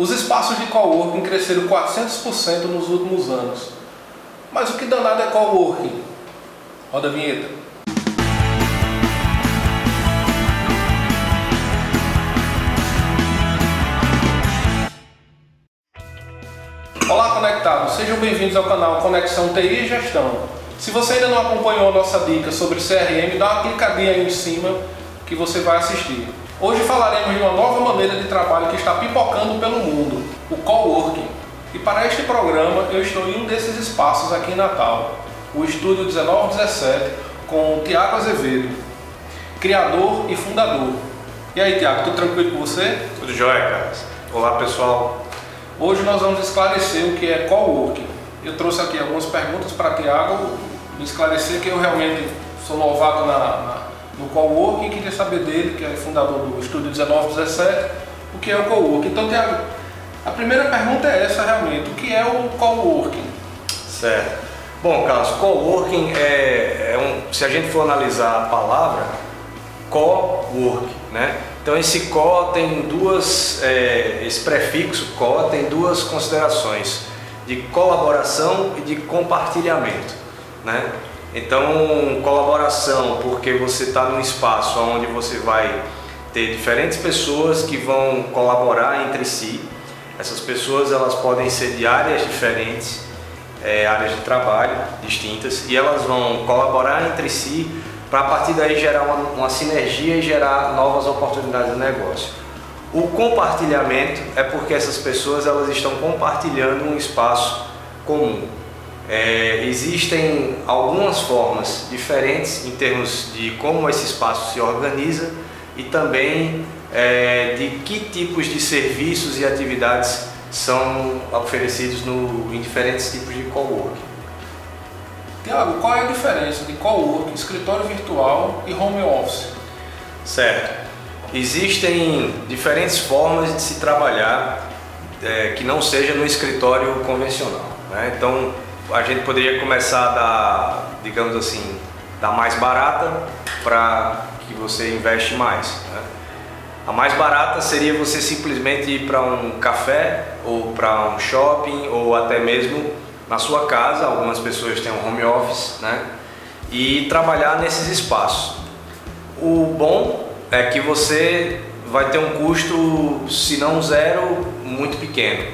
Os espaços de coworking cresceram 400% nos últimos anos. Mas o que danado é coworking? Roda a vinheta. Olá, conectados! Sejam bem-vindos ao canal Conexão TI e Gestão. Se você ainda não acompanhou a nossa dica sobre CRM, dá uma clicadinha aí em cima que você vai assistir. Hoje falaremos de uma nova maneira de trabalho que está pipocando pelo mundo, o coworking. E para este programa eu estou em um desses espaços aqui em Natal, o Estúdio 1917, com o Tiago Azevedo, criador e fundador. E aí, Tiago, tudo tranquilo com você? Tudo jóia, Carlos. Olá, pessoal. Hoje nós vamos esclarecer o que é coworking. Eu trouxe aqui algumas perguntas para Tiago me esclarecer que eu realmente sou novato na, na no coworking e queria saber dele, que é fundador do Estúdio 1917, o que é o coworking. Então, Tiago, a primeira pergunta é essa realmente, o que é o coworking? Certo. Bom, Carlos, coworking é, é um, se a gente for analisar a palavra, co-work, né? Então esse co tem duas, é, esse prefixo co tem duas considerações, de colaboração e de compartilhamento, né? Então, colaboração, porque você está num espaço onde você vai ter diferentes pessoas que vão colaborar entre si. Essas pessoas elas podem ser de áreas diferentes, é, áreas de trabalho distintas, e elas vão colaborar entre si para a partir daí gerar uma, uma sinergia e gerar novas oportunidades de negócio. O compartilhamento é porque essas pessoas elas estão compartilhando um espaço comum. É, existem algumas formas diferentes em termos de como esse espaço se organiza e também é, de que tipos de serviços e atividades são oferecidos no, em diferentes tipos de coworking. Tiago, qual é a diferença de coworking, escritório virtual e home office? Certo. Existem diferentes formas de se trabalhar é, que não seja no escritório convencional. Né? Então, a gente poderia começar da, digamos assim, da mais barata para que você investe mais. Né? A mais barata seria você simplesmente ir para um café ou para um shopping ou até mesmo na sua casa. Algumas pessoas têm um home office, né? E trabalhar nesses espaços. O bom é que você vai ter um custo, se não zero, muito pequeno.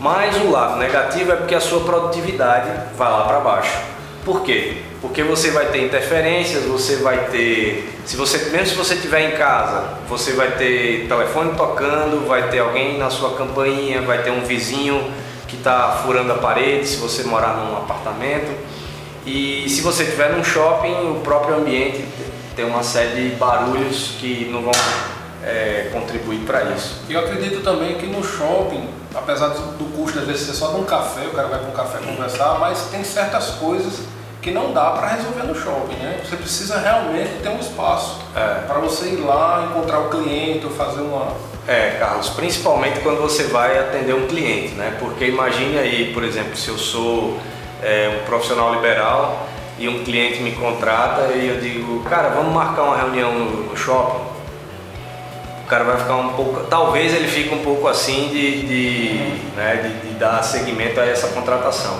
Mas o lado negativo é porque a sua produtividade vai lá para baixo. Por quê? Porque você vai ter interferências, você vai ter, se você mesmo se você estiver em casa, você vai ter telefone tocando, vai ter alguém na sua campainha, vai ter um vizinho que está furando a parede, se você morar num apartamento. E se você estiver num shopping, o próprio ambiente tem uma série de barulhos que não vão é, contribuir para isso. Eu acredito também que no shopping, apesar do custo às vezes ser só de um café, o cara vai para um café conversar, mas tem certas coisas que não dá para resolver no shopping, né? Você precisa realmente ter um espaço é. para você ir lá, encontrar o cliente ou fazer uma... É, Carlos, principalmente quando você vai atender um cliente, né? Porque imagine aí, por exemplo, se eu sou é, um profissional liberal e um cliente me contrata e eu digo, cara, vamos marcar uma reunião no, no shopping cara vai ficar um pouco, talvez ele fique um pouco assim de, de, né, de, de dar seguimento a essa contratação.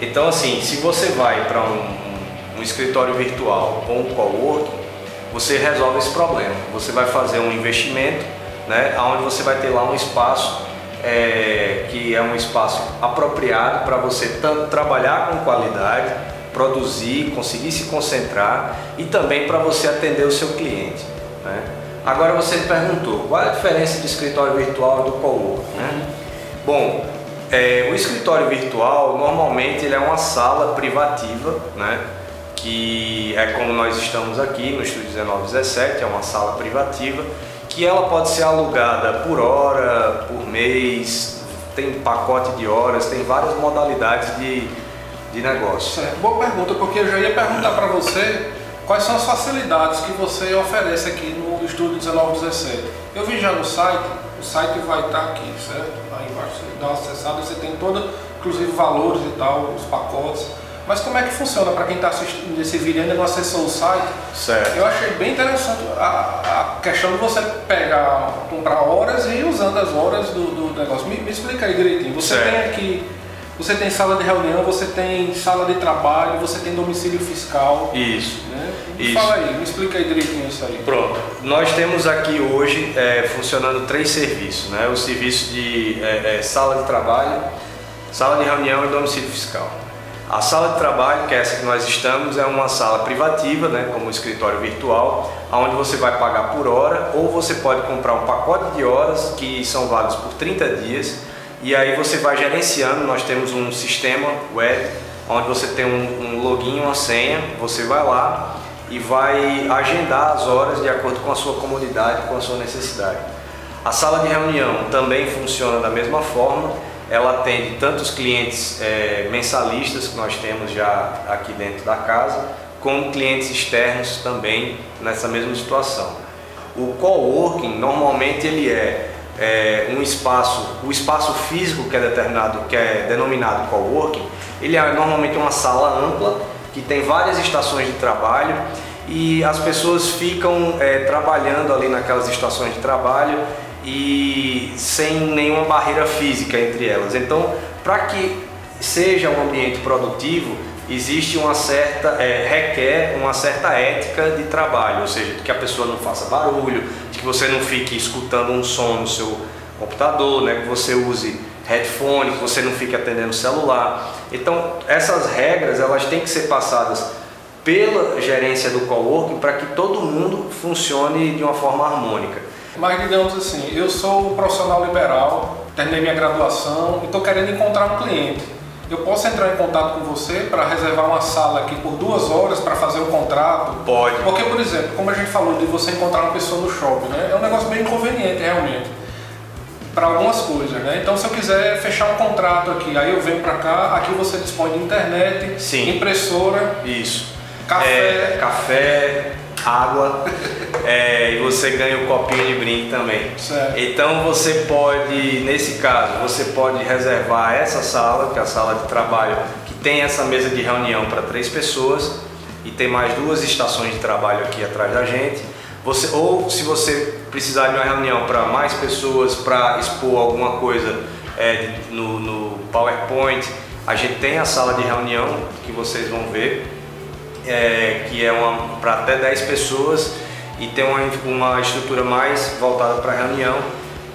Então assim, se você vai para um, um, escritório virtual ou um coworking, você resolve esse problema. Você vai fazer um investimento, né, onde você vai ter lá um espaço é, que é um espaço apropriado para você tanto trabalhar com qualidade, produzir, conseguir se concentrar e também para você atender o seu cliente. Né? Agora você me perguntou, qual é a diferença de escritório virtual e do coworking? Né? Bom, é, o escritório virtual normalmente ele é uma sala privativa, né? que é como nós estamos aqui no Estúdio 1917, é uma sala privativa, que ela pode ser alugada por hora, por mês, tem pacote de horas, tem várias modalidades de, de negócio. Certo. Boa pergunta, porque eu já ia perguntar para você quais são as facilidades que você oferece aqui no Estúdio 1917. Eu vi já no site, o site vai estar aqui, certo? Aí embaixo você dá uma acessada, você tem toda, inclusive valores e tal, os pacotes. Mas como é que funciona para quem está assistindo esse vídeo e ainda não acessou o site? Certo. Eu achei bem interessante a, a questão de você pegar, comprar horas e ir usando as horas do, do negócio. Me, me, explica aí direitinho. Você certo. tem aqui, você tem sala de reunião, você tem sala de trabalho, você tem domicílio fiscal. Isso. Né? Me Isso. fala aí, me explica aí direitinho isso aí. Pronto. Nós temos aqui hoje é, funcionando três serviços, né? O serviço de é, é, sala de trabalho, sala de reunião e domicílio fiscal. A sala de trabalho, que é essa que nós estamos, é uma sala privativa, né, como um escritório virtual, onde você vai pagar por hora ou você pode comprar um pacote de horas que são válidos por 30 dias e aí você vai gerenciando. Nós temos um sistema web onde você tem um, um login, uma senha, você vai lá e vai agendar as horas de acordo com a sua comodidade, com a sua necessidade. A sala de reunião também funciona da mesma forma ela atende tanto os clientes é, mensalistas que nós temos já aqui dentro da casa, como clientes externos também nessa mesma situação. O coworking normalmente ele é, é, um espaço, o espaço físico que é determinado, que é denominado coworking, ele é normalmente uma sala ampla que tem várias estações de trabalho e as pessoas ficam é, trabalhando ali naquelas estações de trabalho e sem nenhuma barreira física entre elas. Então, para que seja um ambiente produtivo, existe uma certa é, requer uma certa ética de trabalho, ou seja, que a pessoa não faça barulho, que você não fique escutando um som no seu computador, né, que você use headphone, que você não fique atendendo o celular. Então, essas regras elas têm que ser passadas pela gerência do coworking para que todo mundo funcione de uma forma harmônica. Mas digamos assim, eu sou profissional liberal, terminei minha graduação e estou querendo encontrar um cliente. Eu posso entrar em contato com você para reservar uma sala aqui por duas horas para fazer um contrato? Pode. Porque, por exemplo, como a gente falou de você encontrar uma pessoa no shopping, né? É um negócio bem inconveniente realmente para algumas coisas, né? Então, se eu quiser fechar um contrato aqui, aí eu venho para cá, aqui você dispõe de internet, Sim. impressora, Isso. café, É, café, água é, e você ganha o copinho de brinde também. Certo. Então você pode, nesse caso, você pode reservar essa sala, que é a sala de trabalho, que tem essa mesa de reunião para três pessoas e tem mais duas estações de trabalho aqui atrás da gente. Você, ou se você precisar de uma reunião para mais pessoas, para expor alguma coisa é, no, no PowerPoint, a gente tem a sala de reunião que vocês vão ver é, que é uma para até 10 pessoas e tem uma, uma estrutura mais voltada para reunião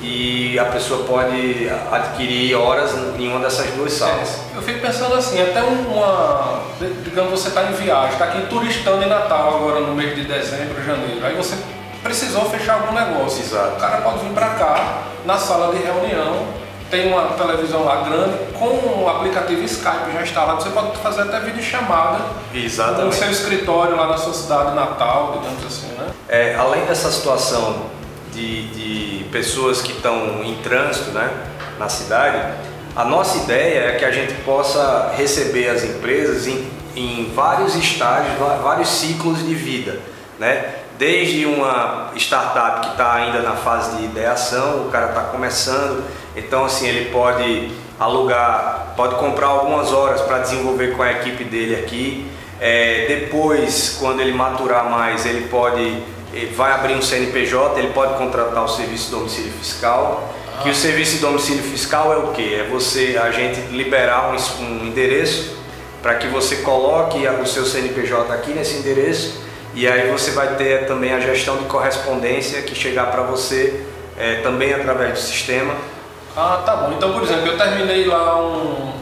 e a pessoa pode adquirir horas em uma dessas duas salas. Eu fico pensando assim, até uma. Digamos, você está em viagem, está aqui turistando em Natal agora no mês de dezembro, janeiro. Aí você precisou fechar algum negócio. Exato. O cara pode vir para cá, na sala de reunião, tem uma televisão lá grande, com o aplicativo Skype já instalado, você pode fazer até videochamada no Exatamente. seu escritório lá na sua cidade natal, digamos assim? É, além dessa situação de, de pessoas que estão em trânsito né, na cidade, a nossa ideia é que a gente possa receber as empresas em, em vários estágios, vários ciclos de vida. Né? Desde uma startup que está ainda na fase de ideação, o cara está começando, então assim ele pode alugar, pode comprar algumas horas para desenvolver com a equipe dele aqui. É, depois, quando ele maturar mais, ele pode ele vai abrir um CNPJ, ele pode contratar o serviço de domicílio fiscal. Que o serviço de domicílio fiscal é o que? É você, a gente liberar um, um endereço para que você coloque o seu CNPJ aqui nesse endereço e aí você vai ter também a gestão de correspondência que chegar para você é, também através do sistema. Ah, tá bom. Então, por exemplo, eu terminei lá um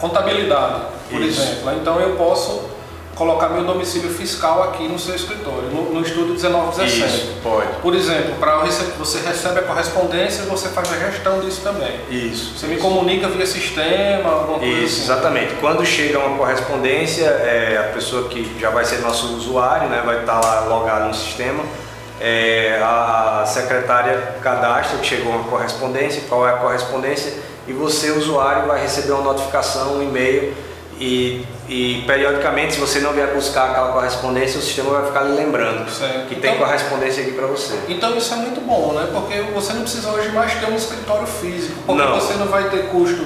contabilidade, por Isso. exemplo. Então eu posso colocar meu domicílio fiscal aqui no seu escritório, no, no estúdio 1917. Isso, pode. Por exemplo, para você recebe a correspondência e você faz a gestão disso também. Isso. Você me comunica via sistema, alguma coisa Isso, assim. exatamente. Quando chega uma correspondência, é, a pessoa que já vai ser nosso usuário, né, vai estar lá logado no sistema, é, a secretária cadastra que chegou uma correspondência, qual é a correspondência, e você, usuário, vai receber uma notificação, um e-mail, e, e periodicamente, se você não vier buscar aquela correspondência, o sistema vai ficar lhe lembrando Certo. que tem Então- correspondência aqui para você. Então isso é muito bom, né? Porque você não precisa hoje mais ter um escritório físico, porque Não. você não vai ter custo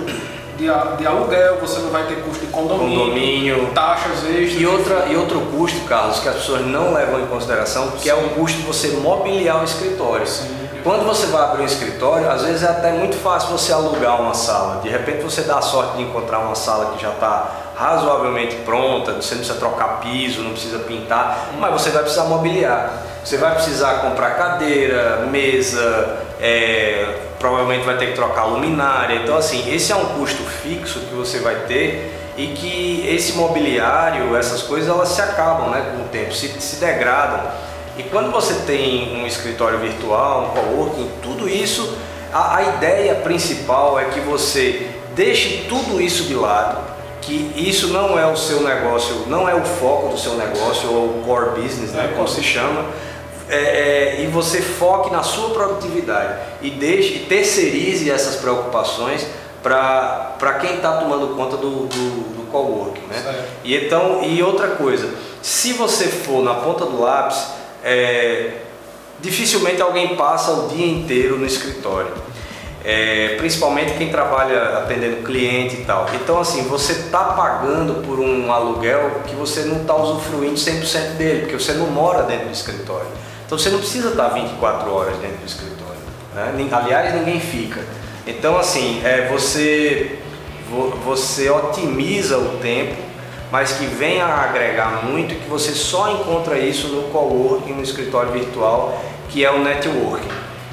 de, de, aluguel, você não vai ter custo de condomínio, condomínio taxas extras. E, outra, e outro custo, Carlos, que as pessoas não levam em consideração, que Sim. é o custo de você mobiliar o escritório. Sim. Quando você vai abrir um escritório, às vezes é até muito fácil você alugar uma sala. De repente você dá a sorte de encontrar uma sala que já está razoavelmente pronta, você não precisa trocar piso, não precisa pintar, mas você vai precisar mobiliar. Você vai precisar comprar cadeira, mesa, é, provavelmente vai ter que trocar luminária. Então, assim, esse é um custo fixo que você vai ter e que esse mobiliário, essas coisas, elas se acabam né, com o tempo, se, se degradam. E quando você tem um escritório virtual, um coworking, tudo isso, a, a ideia principal é que você deixe tudo isso de lado, que isso não é o seu negócio, não é o foco do seu negócio ou o core business, né, como se chama, é, é, e você foque na sua produtividade e deixe terceirize essas preocupações para quem está tomando conta do, do, do coworking, né? E então e outra coisa, se você for na ponta do lápis, é, dificilmente alguém passa o dia inteiro no escritório é, principalmente quem trabalha atendendo cliente e tal. Então, assim, você está pagando por um aluguel que você não está usufruindo 100% dele, porque você não mora dentro do escritório. Então, você não precisa estar 24 horas dentro do escritório. Né? Aliás, ninguém fica. Então, assim, é, você, você otimiza o tempo, mas que vem a agregar muito, que você só encontra isso no coworking, no escritório virtual, que é o networking.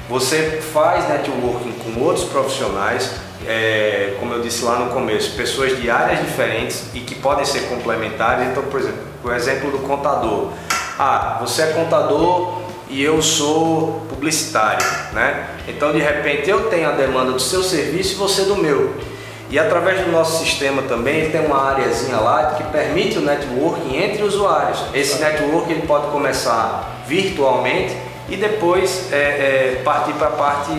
Você faz networking com outros profissionais, é, como eu disse lá no começo, pessoas de áreas diferentes e que podem ser complementares. Então, por exemplo, o exemplo do contador. Ah, você é contador e eu sou publicitário, né? Então, de repente, eu tenho a demanda do seu serviço e você do meu. E através do nosso sistema também tem uma áreazinha lá que permite o networking entre usuários. Esse networking ele pode começar virtualmente e depois é, é, partir para a parte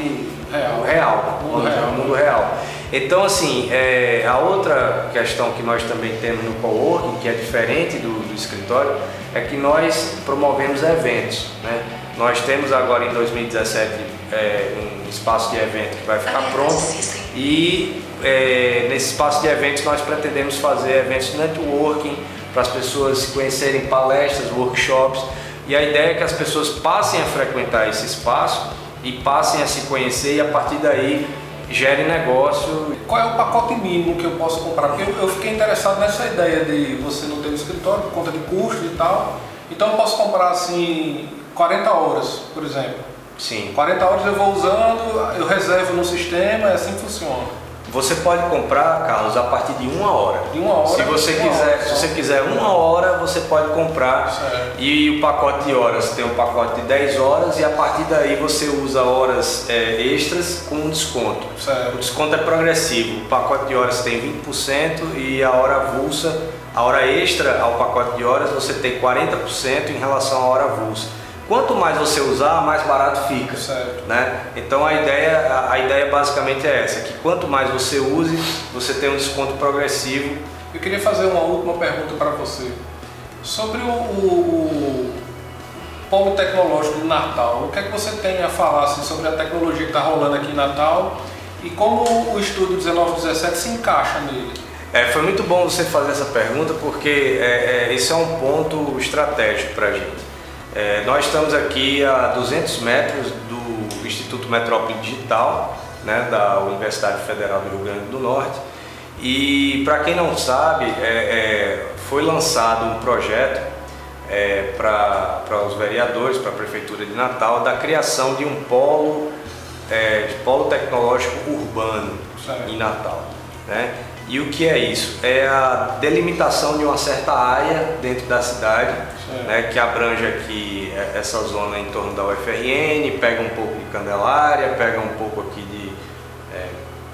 real, real, mundo real. mundo real. Então, assim, é, a outra questão que nós também temos no coworking, que é diferente do, do escritório, é que nós promovemos eventos. Né? Nós temos agora em 2017 é, um espaço de evento que vai ficar pronto e é, nesse espaço de eventos nós pretendemos fazer eventos de networking para as pessoas se conhecerem palestras, workshops e a ideia é que as pessoas passem a frequentar esse espaço e passem a se conhecer e a partir daí gere negócio. Qual é o pacote mínimo que eu posso comprar? Porque eu, fiquei interessado nessa ideia de você não ter um escritório por conta de custo e tal. Então eu posso comprar assim 40 horas, por exemplo. Sim. 40 horas eu vou usando, eu reservo no sistema, é assim que funciona. Você pode comprar, Carlos, a partir de uma hora. De uma hora. Se você quiser, hora, se você quiser uma hora, você pode comprar. Certo. E o pacote de horas tem um pacote de 10 horas e a partir daí você usa horas é, extras com um desconto. Certo. O desconto é progressivo. O pacote de horas tem 20% e a hora avulsa, a hora extra ao pacote de horas você tem 40% em relação à hora avulsa. Quanto mais você usar, mais barato fica. Certo. Né? Então a ideia, a ideia basicamente é essa, que quanto mais você use, você tem um desconto progressivo. Eu queria fazer uma última pergunta para você. Sobre o, o, o polo tecnológico de Natal, o que é que você tem a falar assim, sobre a tecnologia que está rolando aqui em Natal e como o estudo 1917 se encaixa nele? É, foi muito bom você fazer essa pergunta porque é, é, esse é um ponto estratégico para a gente. É, nós estamos aqui a 200 metros do Instituto Metrópole Digital, né, da Universidade Federal do Rio Grande do Norte. E para quem não sabe, é, é, foi lançado um projeto é, para os vereadores, para a Prefeitura de Natal, da criação de um polo, é, de polo tecnológico urbano em Natal. Né? E o que é isso? É a delimitação de uma certa área dentro da cidade, né, que abrange aqui é, essa zona em torno da UFRN, pega um pouco de Candelária, pega um pouco aqui de é,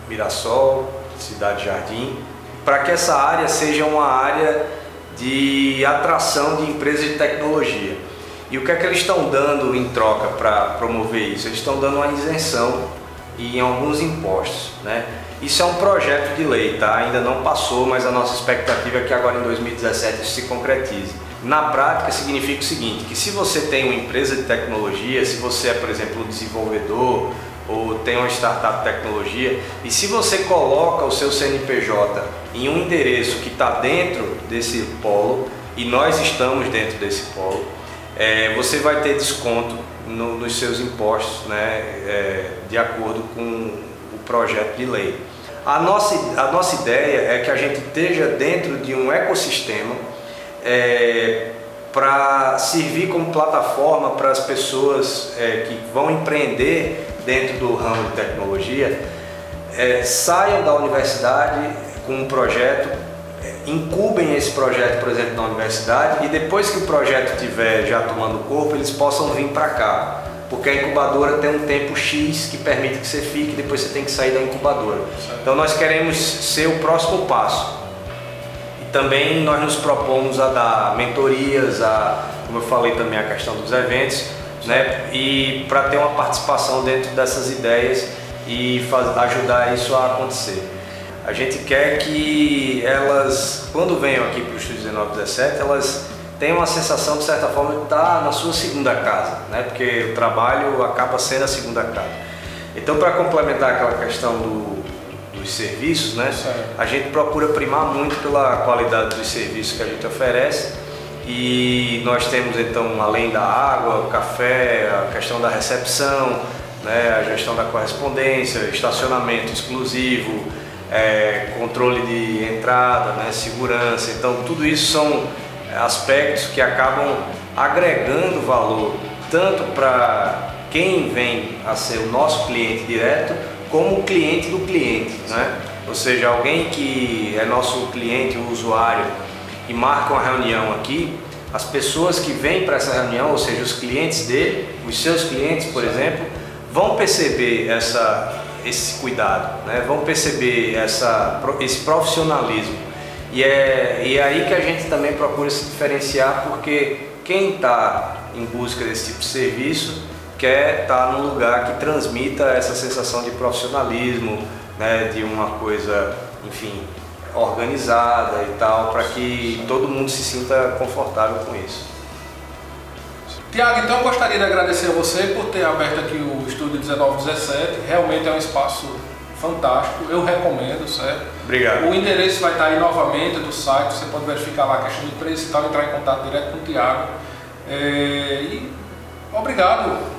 Mirassol, Cidade Jardim, para que essa área seja uma área de atração de empresas de tecnologia. E o que é que eles estão dando em troca para promover isso? Eles estão dando uma isenção em alguns impostos, né? Isso é um projeto de lei, tá? Ainda não passou, mas a nossa expectativa é que agora em 2017 isso se concretize. Na prática significa o seguinte, que se você tem uma empresa de tecnologia, se você é, por exemplo, um desenvolvedor ou tem uma startup de tecnologia, e se você coloca o seu CNPJ em um endereço que está dentro desse polo, e nós estamos dentro desse polo, é, você vai ter desconto no, nos seus impostos, né, é, de acordo com o projeto de lei. A nossa, a nossa ideia é que a gente esteja dentro de um ecossistema é, para servir como plataforma para as pessoas é, que vão empreender dentro do ramo de tecnologia é, saiam da universidade com um projeto, é, incubem esse projeto, por exemplo, na universidade e depois que o projeto estiver já tomando corpo, eles possam vir para cá. Porque a incubadora tem um tempo X que permite que você fique e depois você tem que sair da incubadora. Então nós queremos ser o próximo passo. Também nós nos propomos a dar mentorias, a, como eu falei também, a questão dos eventos, né? E para ter uma participação dentro dessas ideias e faz, ajudar isso a acontecer. A gente quer que elas, quando venham aqui para o Estúdio 1917, elas tenham uma sensação de certa forma de estar na sua segunda casa, né? Porque o trabalho acaba sendo a segunda casa. Então, para complementar aquela questão do, dos serviços, né? A gente procura primar muito pela qualidade dos serviços que a gente oferece e nós temos então, além da água, o café, a questão da recepção, né, a gestão da correspondência, estacionamento exclusivo, é, controle de entrada, né, segurança. Então, tudo isso são aspectos que acabam agregando valor tanto para quem vem a ser o nosso cliente direto, como cliente do cliente, né? Ou seja, alguém que é nosso cliente, o usuário, e marca uma reunião aqui, as pessoas que vêm para essa reunião, ou seja, os clientes dele, os seus clientes, por exemplo, vão perceber essa, esse cuidado, né? vão perceber essa, esse profissionalismo. E é, e é aí que a gente também procura se diferenciar, porque quem está em busca desse tipo de serviço quer estar tá num lugar que transmita essa sensação de profissionalismo, né? de uma coisa, enfim, organizada e tal, para que todo mundo se sinta confortável com isso. Tiago, então eu gostaria de agradecer a você por ter aberto aqui o Estúdio 1917. Realmente é um espaço fantástico, eu recomendo, certo? Obrigado. O endereço vai estar aí novamente do site, você pode verificar lá a questão de preço e tal, entrar em contato direto com o Tiago. É... E obrigado.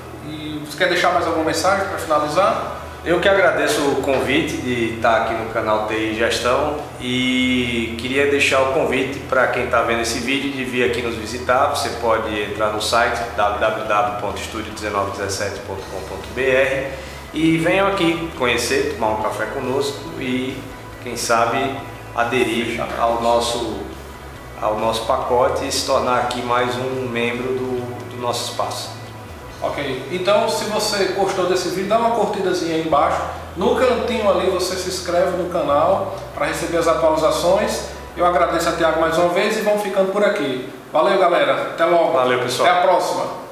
Você quer deixar mais alguma mensagem para finalizar? Eu que agradeço o convite de estar aqui no canal TI Gestão e queria deixar o convite para quem está vendo esse vídeo de vir aqui nos visitar. Você pode entrar no site www.estudio1917.com.br e venham aqui conhecer, tomar um café conosco e quem sabe aderir ao nosso, ao nosso pacote e se tornar aqui mais um membro do, do nosso espaço. Ok, então se você gostou desse vídeo, dá uma curtidazinha aí embaixo. No cantinho ali você se inscreve no canal para receber as atualizações. Eu agradeço a Tiago mais uma vez e vamos ficando por aqui. Valeu galera, até logo. Valeu pessoal. Até a próxima.